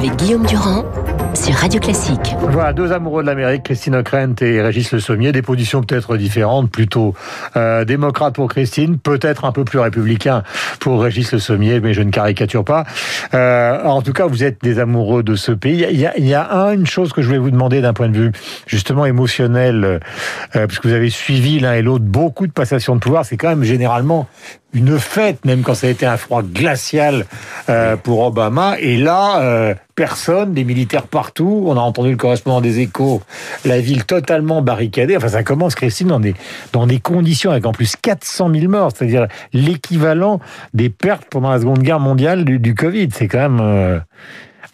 avec Guillaume Durand sur Radio Classique. Voilà, deux amoureux de l'Amérique, Christine Ockrent et Régis Le Sommier, des positions peut-être différentes, plutôt euh, démocrate pour Christine, peut-être un peu plus républicain pour Régis Le Sommier, mais je ne caricature pas. Euh, en tout cas, vous êtes des amoureux de ce pays. Il y a, il y a une chose que je voulais vous demander d'un point de vue justement émotionnel, euh, puisque vous avez suivi l'un et l'autre beaucoup de passations de pouvoir, c'est quand même généralement une fête, même quand ça a été un froid glacial euh, pour Obama. Et là, euh, personne, des militaires partout. On a entendu le correspondant des échos, la ville totalement barricadée. Enfin, ça commence, Christine, dans des, dans des conditions avec en plus 400 000 morts, c'est-à-dire l'équivalent des pertes pendant la Seconde Guerre mondiale du, du Covid. C'est quand même euh,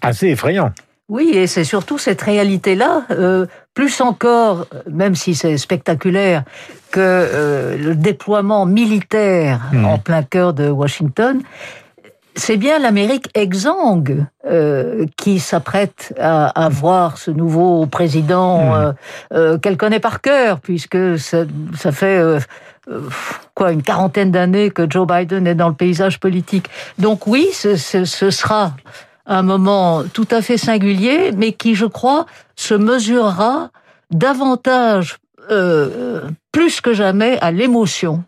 assez effrayant. Oui, et c'est surtout cette réalité-là, euh, plus encore, même si c'est spectaculaire, que euh, le déploiement militaire mmh. en plein cœur de Washington, c'est bien l'Amérique exsangue euh, qui s'apprête à, à, voir ce nouveau président mmh. euh, qu'elle connaît par cœur, puisque ça, ça fait quoi une quarantaine d'années que Joe Biden est dans le paysage politique. Donc oui, ce, ce, ce sera un moment tout à fait singulier, mais qui, je crois, se mesurera davantage, euh, plus que jamais, à l'émotion.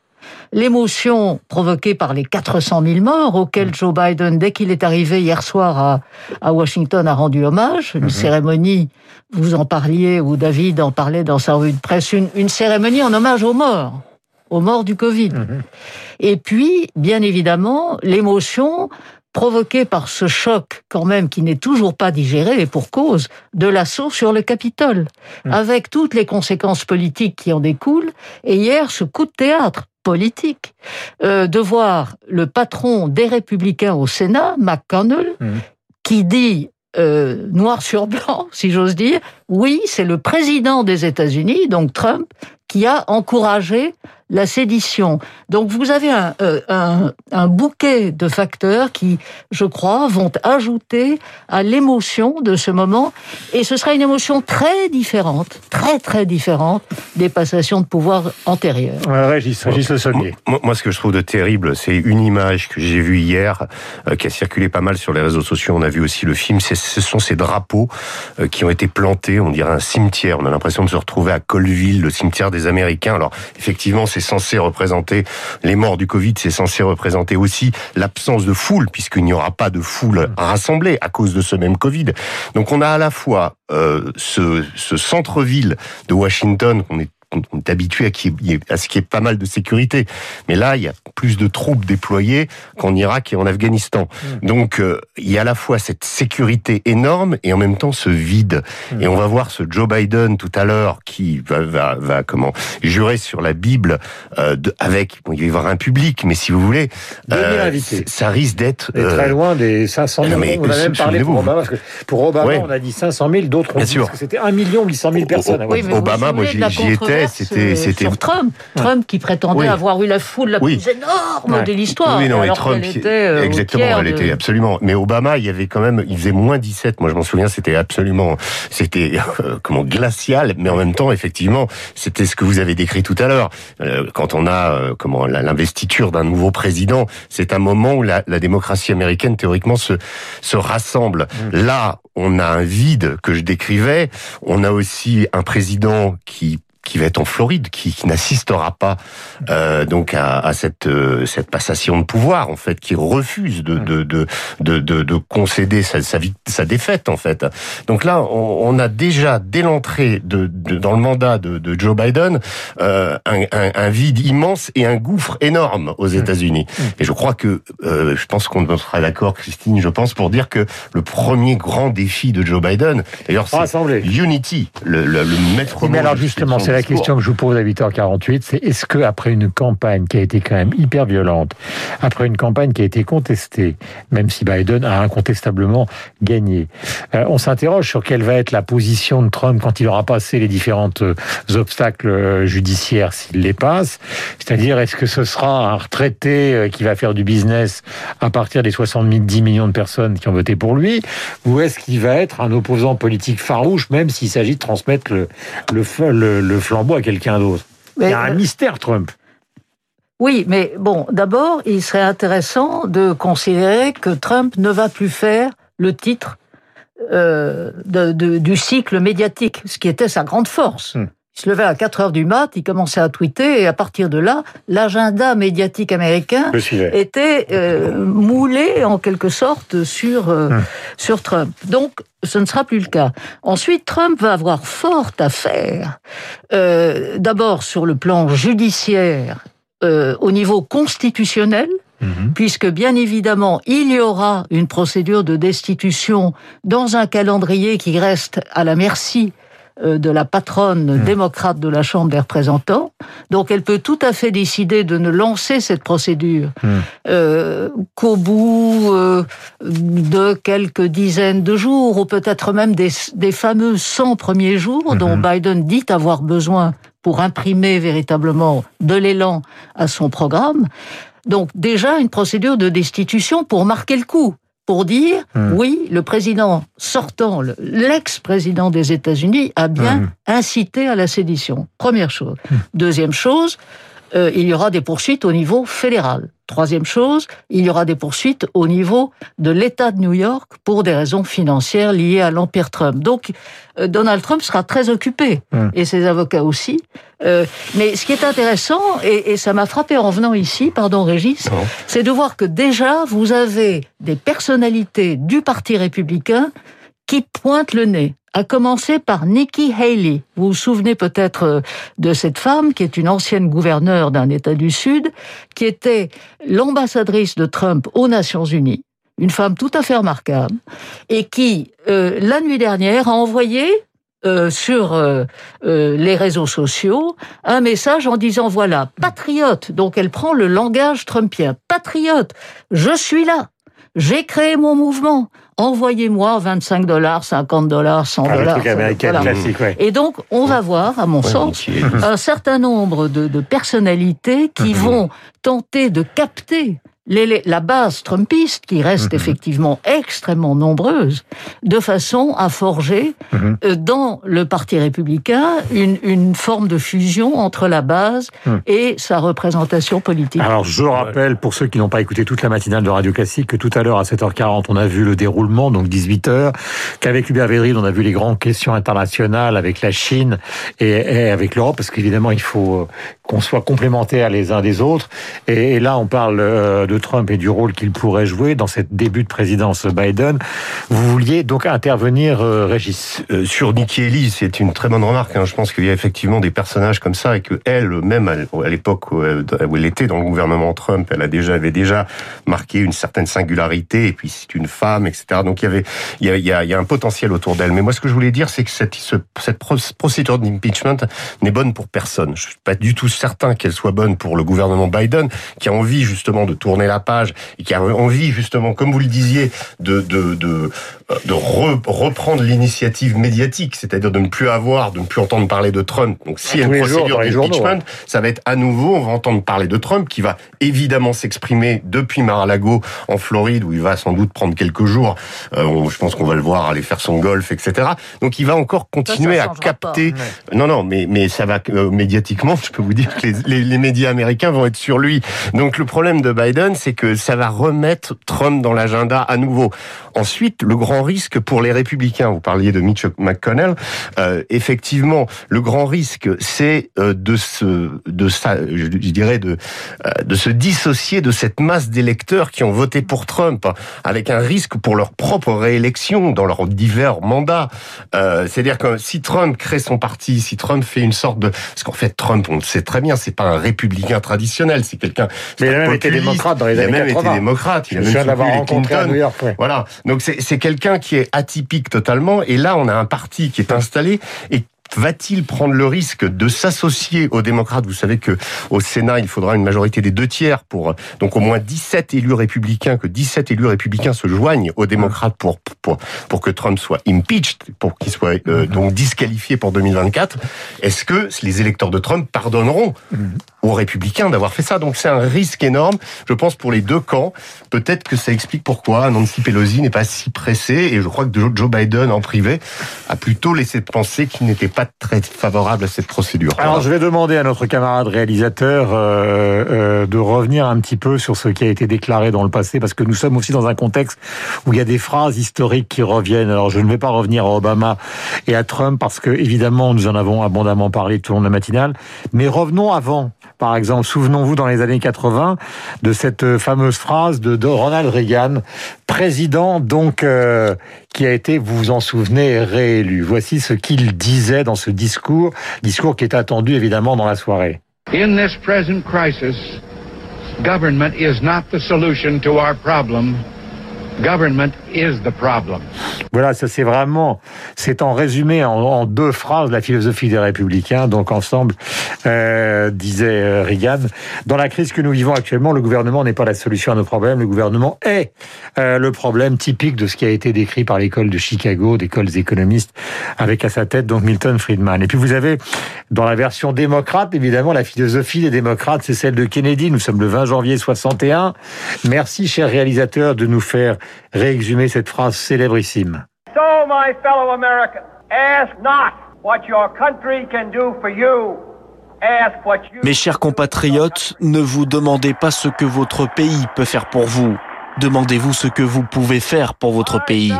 L'émotion provoquée par les 400 000 morts auxquels Joe Biden, dès qu'il est arrivé hier soir à, à, Washington, a rendu hommage. Une mhm. cérémonie, vous en parliez, ou David en parlait dans sa revue de presse, une, une cérémonie en hommage aux morts, aux morts du Covid. Mhm. Et puis, bien évidemment, l'émotion provoqué par ce choc quand même qui n'est toujours pas digéré et pour cause de l'assaut sur le Capitole, mmh. avec toutes les conséquences politiques qui en découlent. Et hier, ce coup de théâtre politique euh, de voir le patron des Républicains au Sénat, McConnell, mmh. qui dit euh, noir sur blanc, si j'ose dire, oui, c'est le président des États-Unis, donc Trump, qui a encouragé la sédition. Donc vous avez un, euh, un, un, bouquet de facteurs qui, je crois, vont ajouter à l'émotion de ce moment. Et ce sera une émotion très différente, très très différente des passations de pouvoir antérieures. Régis, Régis Le Sommier. Moi, moi, ce que je trouve de terrible, c'est une image que j'ai vue hier, euh, qui a circulé pas mal sur les réseaux sociaux. On a vu aussi le film. Ce sont ces drapeaux euh, qui ont été plantés, on dirait un cimetière. On a l'impression de se retrouver à Colville, le cimetière des Américains. Alors, effectivement, c'est censé représenter les morts du Covid, c'est censé représenter aussi l'absence de foule, puisqu'il n'y aura pas de foule rassemblée à cause de ce même Covid. Donc on a à la fois euh, ce, ce centre-ville de Washington qu'on est on est habitué à, à ce qu'il y ait pas mal de sécurité. Mais là, il y a plus de troupes déployées qu'en Irak et en Afghanistan. Mmh. Donc, euh, il y a à la fois cette sécurité énorme et en même temps ce vide. Mmh. Et on va voir ce Joe Biden tout à l'heure qui va, va, va, comment jurer sur la Bible euh, de, avec, bon, il va y avoir un public, mais si vous voulez, euh, ça risque d'être euh, très loin des 500 000. Mais, on a même parlé pour Obama, parce que pour Obama, ouais. on a dit 500 000, d'autres ont dit que c'était 1 million 800 000 personnes. Oui, Obama, moi j'y étais c'était, c'était sur Trump, Trump qui prétendait oui. avoir eu la foule la plus énorme ouais. de l'histoire. Oui, non, alors Trump, était, euh, exactement, elle de... était absolument. Mais Obama, il y avait quand même, il faisait moins 17. Moi, je m'en souviens, c'était absolument, c'était euh, comment glacial, mais en même temps, effectivement, c'était ce que vous avez décrit tout à l'heure. Euh, quand on a euh, comment l'investiture d'un nouveau président, c'est un moment où la, la, démocratie américaine théoriquement se se rassemble. Mmh. Là, on a un vide que je décrivais. On a aussi un président qui qui va être en Floride, qui, qui n'assistera pas euh, donc à, à cette euh, cette passation de pouvoir en fait, qui refuse de de de de, de, de concéder sa, sa, sa défaite en fait. Donc là, on, on a déjà dès l'entrée de, de, dans le mandat de, de Joe Biden euh, un, un, un, vide immense et un gouffre énorme aux États-Unis. Et je crois que euh, je pense qu'on sera d'accord, Christine, je pense pour dire que le premier grand défi de Joe Biden, d'ailleurs, c'est Unity, le, le, le maître. Mais alors justement, c'est la question que je vous pose à 8h48, c'est est-ce que après une campagne qui a été quand même hyper violente, après une campagne qui a été contestée, même si Biden a incontestablement gagné, euh, on s'interroge sur quelle va être la position de Trump quand il aura passé les différentes euh, obstacles euh, judiciaires s'il les passe. C'est-à-dire, est-ce que ce sera un retraité qui va faire du business à partir des 70 millions de personnes qui ont voté pour lui, ou est-ce qu'il va être un opposant politique farouche, même s'il s'agit de transmettre le, le, le, le flambeau à quelqu'un d'autre. Il y a un mystère, Trump. Oui, mais bon, d'abord, il serait intéressant de considérer que Trump ne va plus faire le titre euh, de, de, du cycle médiatique, ce qui était sa grande force. Hmm. Il se levait à 4 heures du mat, il commençait à tweeter, et à partir de là, l'agenda médiatique américain était euh, moulé en quelque sorte sur, euh, hmm. sur Trump. Donc, ce ne sera plus le cas. Ensuite, Trump va avoir fort à faire, euh, d'abord sur le plan judiciaire, au niveau constitutionnel, puisque bien évidemment, il y aura une procédure de destitution dans un calendrier qui reste à la merci de la patronne mhm. démocrate de la Chambre des représentants. Donc elle peut tout à fait décider de ne lancer cette procédure mhm. euh, qu'au bout euh, de quelques dizaines de jours, ou peut-être même des, des, fameux 100 premiers jours dont Biden dit avoir besoin pour imprimer véritablement de l'élan à son programme. Donc déjà une procédure de destitution pour marquer le coup, pour dire hmm. oui, le président sortant, l'ex-président des États-Unis a bien hmm. incité à la sédition. Première chose. Hmm. Deuxième chose, euh, il y aura des poursuites au niveau fédéral. Troisième chose, il y aura des poursuites au niveau de l'État de New York pour des raisons financières liées à l'Empire Trump. Donc, euh, Donald Trump sera très occupé, hum. et ses avocats aussi. Euh, mais ce qui est intéressant, et, ça m'a frappé en venant ici, pardon Régis, c'est de voir que déjà, vous avez des personnalités du Parti républicain qui pointent le nez à commencer par Nikki Haley. Vous vous souvenez peut-être euh, de cette femme qui est une ancienne gouverneure d'un État du Sud, qui était l'ambassadrice de Trump aux Nations Unies, une femme tout à fait remarquable, et qui, euh, la nuit dernière, a envoyé euh, sur les réseaux sociaux un message en disant voilà, patriote, donc elle prend le langage trumpien, patriote, je suis là, j'ai créé mon mouvement, envoyez-moi 25 dollars, 50 dollars, 100 ah, dollars. Et donc, on va voir, à mon sens, un certain nombre de, de personnalités qui mhm. vont tenter de capter la base trumpiste, qui reste mhm. effectivement extrêmement nombreuse, de façon à forger mhm. euh, dans le Parti républicain une, une, forme de fusion entre la base mhm. et sa représentation politique. Alors je rappelle, pour ceux qui n'ont pas écouté toute la matinale de Radio Classique, que tout à l'heure à 7h40, on a vu le déroulement, donc 18h, qu'avec Hubert Védrine, on a vu les grandes questions internationales avec la Chine et, et avec l'Europe, parce qu'évidemment, il faut qu'on soit complémentaires les uns des autres. Et, là, on parle euh, de Trump et du rôle qu'il pourrait jouer dans cette début de présidence Biden. Vous vouliez donc intervenir, euh, Régis? Euh, Sur Nikki Haley, c'est une très bonne remarque. Hein. Je pense qu'il y a effectivement des personnages comme ça et que elle, même à l'époque où elle était dans le gouvernement Trump, elle avait déjà marqué une certaine singularité. Et puis c'est une femme, etc. Donc il y avait, a un potentiel autour d'elle. Mais moi, ce que je voulais dire, c'est que cette, cette procédure d'impeachment n'est bonne pour personne. Je suis pas du tout certain qu'elle soit bonne pour le gouvernement Biden, qui a envie justement de tourner la page et qui a envie justement, comme vous le disiez, de de de, de reprendre l'initiative médiatique, c'est-à-dire de ne plus avoir, de ne plus entendre parler de Trump. Donc s'il y a une procédure d'impeachment, ça va être à nouveau, on va entendre parler de Trump, qui va évidemment s'exprimer depuis Mar-a-Lago en Floride, où il va sans doute prendre quelques jours. Euh, je pense qu'on va le voir aller faire son golf, etc. Donc il va encore continuer à capter. Non, non, mais mais ça va euh, médiatiquement, je peux vous dire les, médias américains vont être sur lui. Donc le problème de Biden, c'est que ça va remettre Trump dans l'agenda à nouveau. Ensuite, le grand risque pour les républicains, vous parliez de Mitch McConnell, euh, effectivement, le grand risque, c'est euh, de se, de ça, je dirais, de, euh, de se dissocier de cette masse d'électeurs qui ont voté pour Trump, avec un risque pour leur propre réélection dans leurs divers mandats. C'est-à-dire que si Trump crée son parti, si Trump fait une sorte de, parce qu'en fait Trump, on le sait très bien, c'est pas un républicain traditionnel, c'est quelqu'un. Mais il a même été démocrate dans les années 80. Il a même été démocrate. Il a même l'avoir rencontré à New York. Voilà. Donc c'est quelqu'un qui est atypique totalement. Et là, on a un parti qui est installé et va-t-il prendre le risque de s'associer aux démocrates? Vous savez que au Sénat, il faudra une majorité des deux tiers pour donc au moins 17 élus républicains, que 17 élus républicains se joignent aux démocrates pour pour, pour que Trump soit impeached, pour qu'il soit euh, mm-hmm. donc disqualifié pour 2024. Est-ce que les électeurs de Trump pardonneront? Mm-hmm. Aux républicains d'avoir fait ça Donc c'est un risque énorme, je pense, pour les deux camps. Peut-être que ça explique pourquoi Nancy Pelosi n'est pas si pressée, et je crois que Joe Biden en privé a plutôt laissé penser qu'il n'était pas très favorable à cette procédure. Alors je vais demander à notre camarade réalisateur euh, euh, de revenir un petit peu sur ce qui a été déclaré dans le passé, parce que nous sommes aussi dans un contexte où il y a des phrases historiques qui reviennent. Alors je ne vais pas revenir à Obama et à Trump, parce que évidemment nous en avons abondamment parlé tout au long de la matinale, mais revenons avant. Par exemple, souvenons-vous dans les années 80 de cette fameuse phrase de, Ronald Reagan, président donc euh, qui a été, vous vous en souvenez, réélu. Voici ce qu'il disait dans ce discours, discours qui est attendu évidemment dans la soirée. In this present crisis, government is not the solution to our problem. Government is the problem. Voilà, ça c'est vraiment, c'est en résumé en, deux phrases la philosophie des républicains. Donc ensemble, euh, disait euh, Reagan, dans la crise que nous vivons actuellement, le gouvernement n'est pas la solution à nos problèmes, le gouvernement est euh, le problème typique de ce qui a été décrit par l'école de Chicago, d'écoles économistes, avec à sa tête donc Milton Friedman. Et puis vous avez, dans la version démocrate, évidemment, la philosophie des démocrates, c'est celle de Kennedy. Nous sommes le 20 janvier 61. Merci, cher réalisateur, de nous faire réexhumer cette phrase célébrissime. So, my fellow Americans, ask not what your country can do for you. Mes chers compatriotes, ne vous demandez pas ce que votre pays peut faire pour vous. Demandez-vous ce que vous pouvez faire pour votre pays.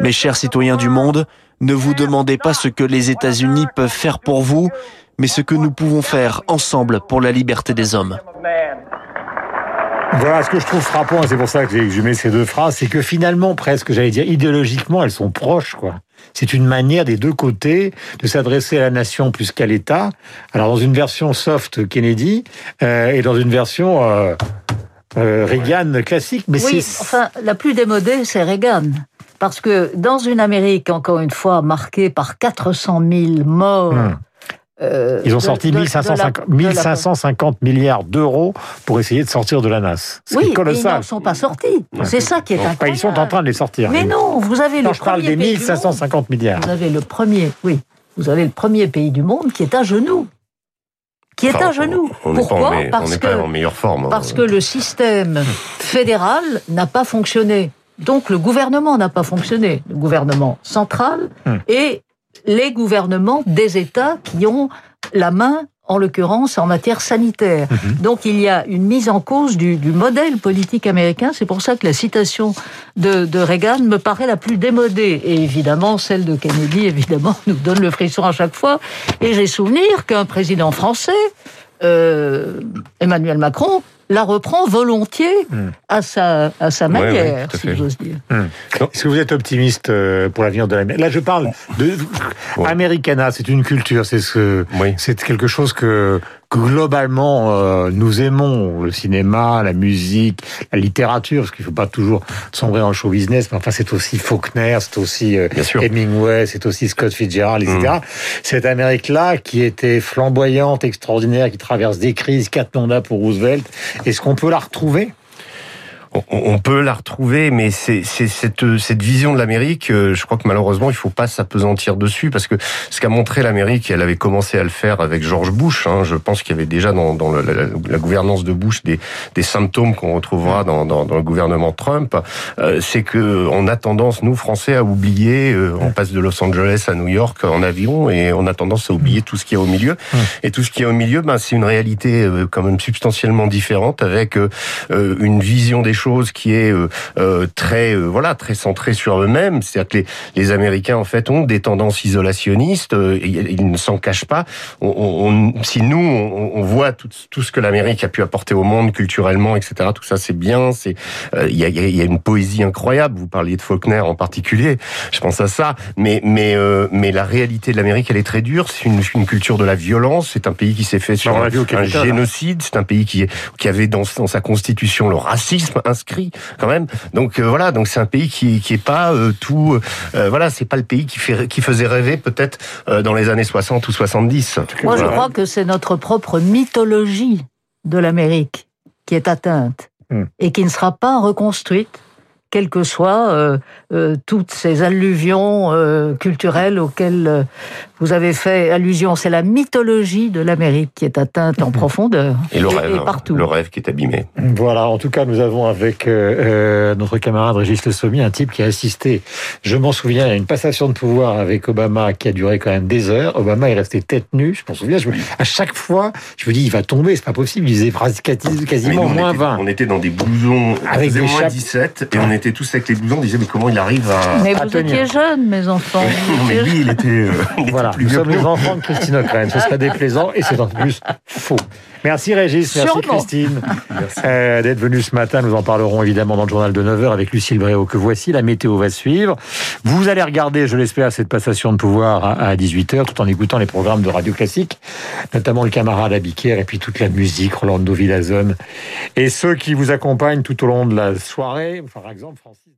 Mes chers citoyens du monde, ne vous demandez pas ce que les États-Unis peuvent faire pour vous, mais ce que nous pouvons faire ensemble pour la liberté des hommes. Voilà ce que je trouve frappant, et c'est pour ça que j'ai exhumé ces deux phrases, c'est que finalement, presque, j'allais dire, idéologiquement, elles sont proches, quoi. C'est une manière des deux côtés de s'adresser à la nation plus qu'à l'État. Alors dans une version soft Kennedy euh, et dans une version euh, euh, Reagan classique, mais oui, enfin la plus démodée, c'est Reagan. Parce que dans une Amérique, encore une fois, marquée par 400 000 morts, hum. Euh, Ils ont sorti 1550 milliards d'euros pour essayer de sortir de la NAS. Oui, colossal. ils n'en sont pas sortis. C'est ça qui est incroyable. Ils sont en train de les sortir. Mais non, vous avez le je parle des 1550 milliards. Vous avez le premier, oui. Vous avez le premier pays du monde qui est à genoux qui est à genoux. Pourquoi Parce que en meilleure forme. Hein. Parce que le système fédéral n'a pas fonctionné. Donc le gouvernement n'a pas fonctionné, le gouvernement central hum. et les gouvernements des États qui ont la main en l'occurrence en matière sanitaire. Mhm. Donc il y a une mise en cause du, modèle politique américain. C'est pour ça que la citation de, Reagan me paraît la plus démodée. Et évidemment, celle de Kennedy, évidemment, nous donne le frisson à chaque fois. Et j'ai souvenir qu'un président français, euh, Emmanuel Macron, la reprend volontiers hmm. à sa, à sa manière, si j'ose dire. Hmm. Est-ce que vous êtes optimiste euh, pour l'avenir de l'Amérique? Là, je parle de Americana, c'est une culture, c'est ce, c'est quelque chose que globalement, euh, nous aimons le cinéma, la musique, la littérature, parce qu'il ne faut pas toujours sombrer en show business, mais enfin, c'est aussi Faulkner, c'est aussi euh, Hemingway, c'est aussi Scott Fitzgerald, etc. Mm. Cette Amérique-là, qui était flamboyante, extraordinaire, qui traverse des crises, quatre mandats pour Roosevelt, est-ce qu'on peut la retrouver? On, peut la retrouver, mais c'est cette, cette vision de l'Amérique, euh, je crois que malheureusement, il faut pas s'apesantir dessus, parce que ce qu'a montré l'Amérique, elle avait commencé à le faire avec George Bush, hein, je pense qu'il y avait déjà dans, dans la, gouvernance de Bush des, des symptômes qu'on retrouvera dans, dans, dans, le gouvernement Trump, euh, c'est que on a tendance, nous, Français, à oublier, euh, on passe de Los Angeles à New York en avion, et on a tendance à oublier tout ce qui est au milieu. Et tout ce qui est au milieu, ben, c'est une réalité quand même substantiellement différente, avec une vision des chose qui est euh, euh, très euh, voilà très centrée sur eux-mêmes. C'est-à-dire que les, les, Américains en fait ont des tendances isolationnistes. ils ne s'en cachent pas. On, on, si nous on, on voit tout, tout, ce que l'Amérique a pu apporter au monde culturellement, etc. Tout ça c'est bien. C'est il y, a, y, a, une poésie incroyable. Vous parliez de Faulkner en particulier. Je pense à ça. Mais mais mais la réalité de l'Amérique elle est très dure. C'est une, une culture de la violence. C'est un pays qui s'est fait sur un, un, génocide. C'est un pays qui qui avait dans, dans sa constitution le racisme inscrit quand même. Donc euh, voilà, donc c'est un pays qui qui est pas euh, tout euh, voilà, c'est pas le pays qui fait qui faisait rêver peut-être dans les années 60 ou 70. Moi je crois que c'est notre propre mythologie de l'Amérique qui est atteinte hmm. et qui ne sera pas reconstruite quelles que soient euh, euh, toutes ces alluvions euh, culturelles auxquelles vous avez fait allusion. C'est la mythologie de l'Amérique qui est atteinte en profondeur. Et le rêve, hein, partout. le rêve qui est abîmé. Voilà, en tout cas, nous avons avec notre camarade Régis Le Sommier un type qui a assisté, je m'en souviens, à une passation de pouvoir avec Obama qui a duré quand même des heures. Obama est resté tête nue, je m'en souviens. à chaque fois, je me dis, il va tomber, c'est pas possible. Il faisait quasiment moins 20. On était dans des blousons, avec des moins 17, et on était tous avec les blousons, on disait, mais comment il arrive à. Mais vous étiez jeunes, mes enfants. mais lui, il était. Euh, voilà, plus nous sommes les enfants de Christine O'Crane. Ce serait déplaisant, et c'est en plus faux. Merci Régis, merci Christine euh, d'être venue ce matin. Nous en parlerons évidemment dans le journal de 9h avec Lucille Bréau que voici. La météo va suivre. Vous allez regarder, je l'espère, cette passation de pouvoir à 18h tout en écoutant les programmes de Radio Classique, notamment le camarade Abiquière et puis toute la musique, Rolando Villazone et ceux qui vous accompagnent tout au long de la soirée, par exemple Francis.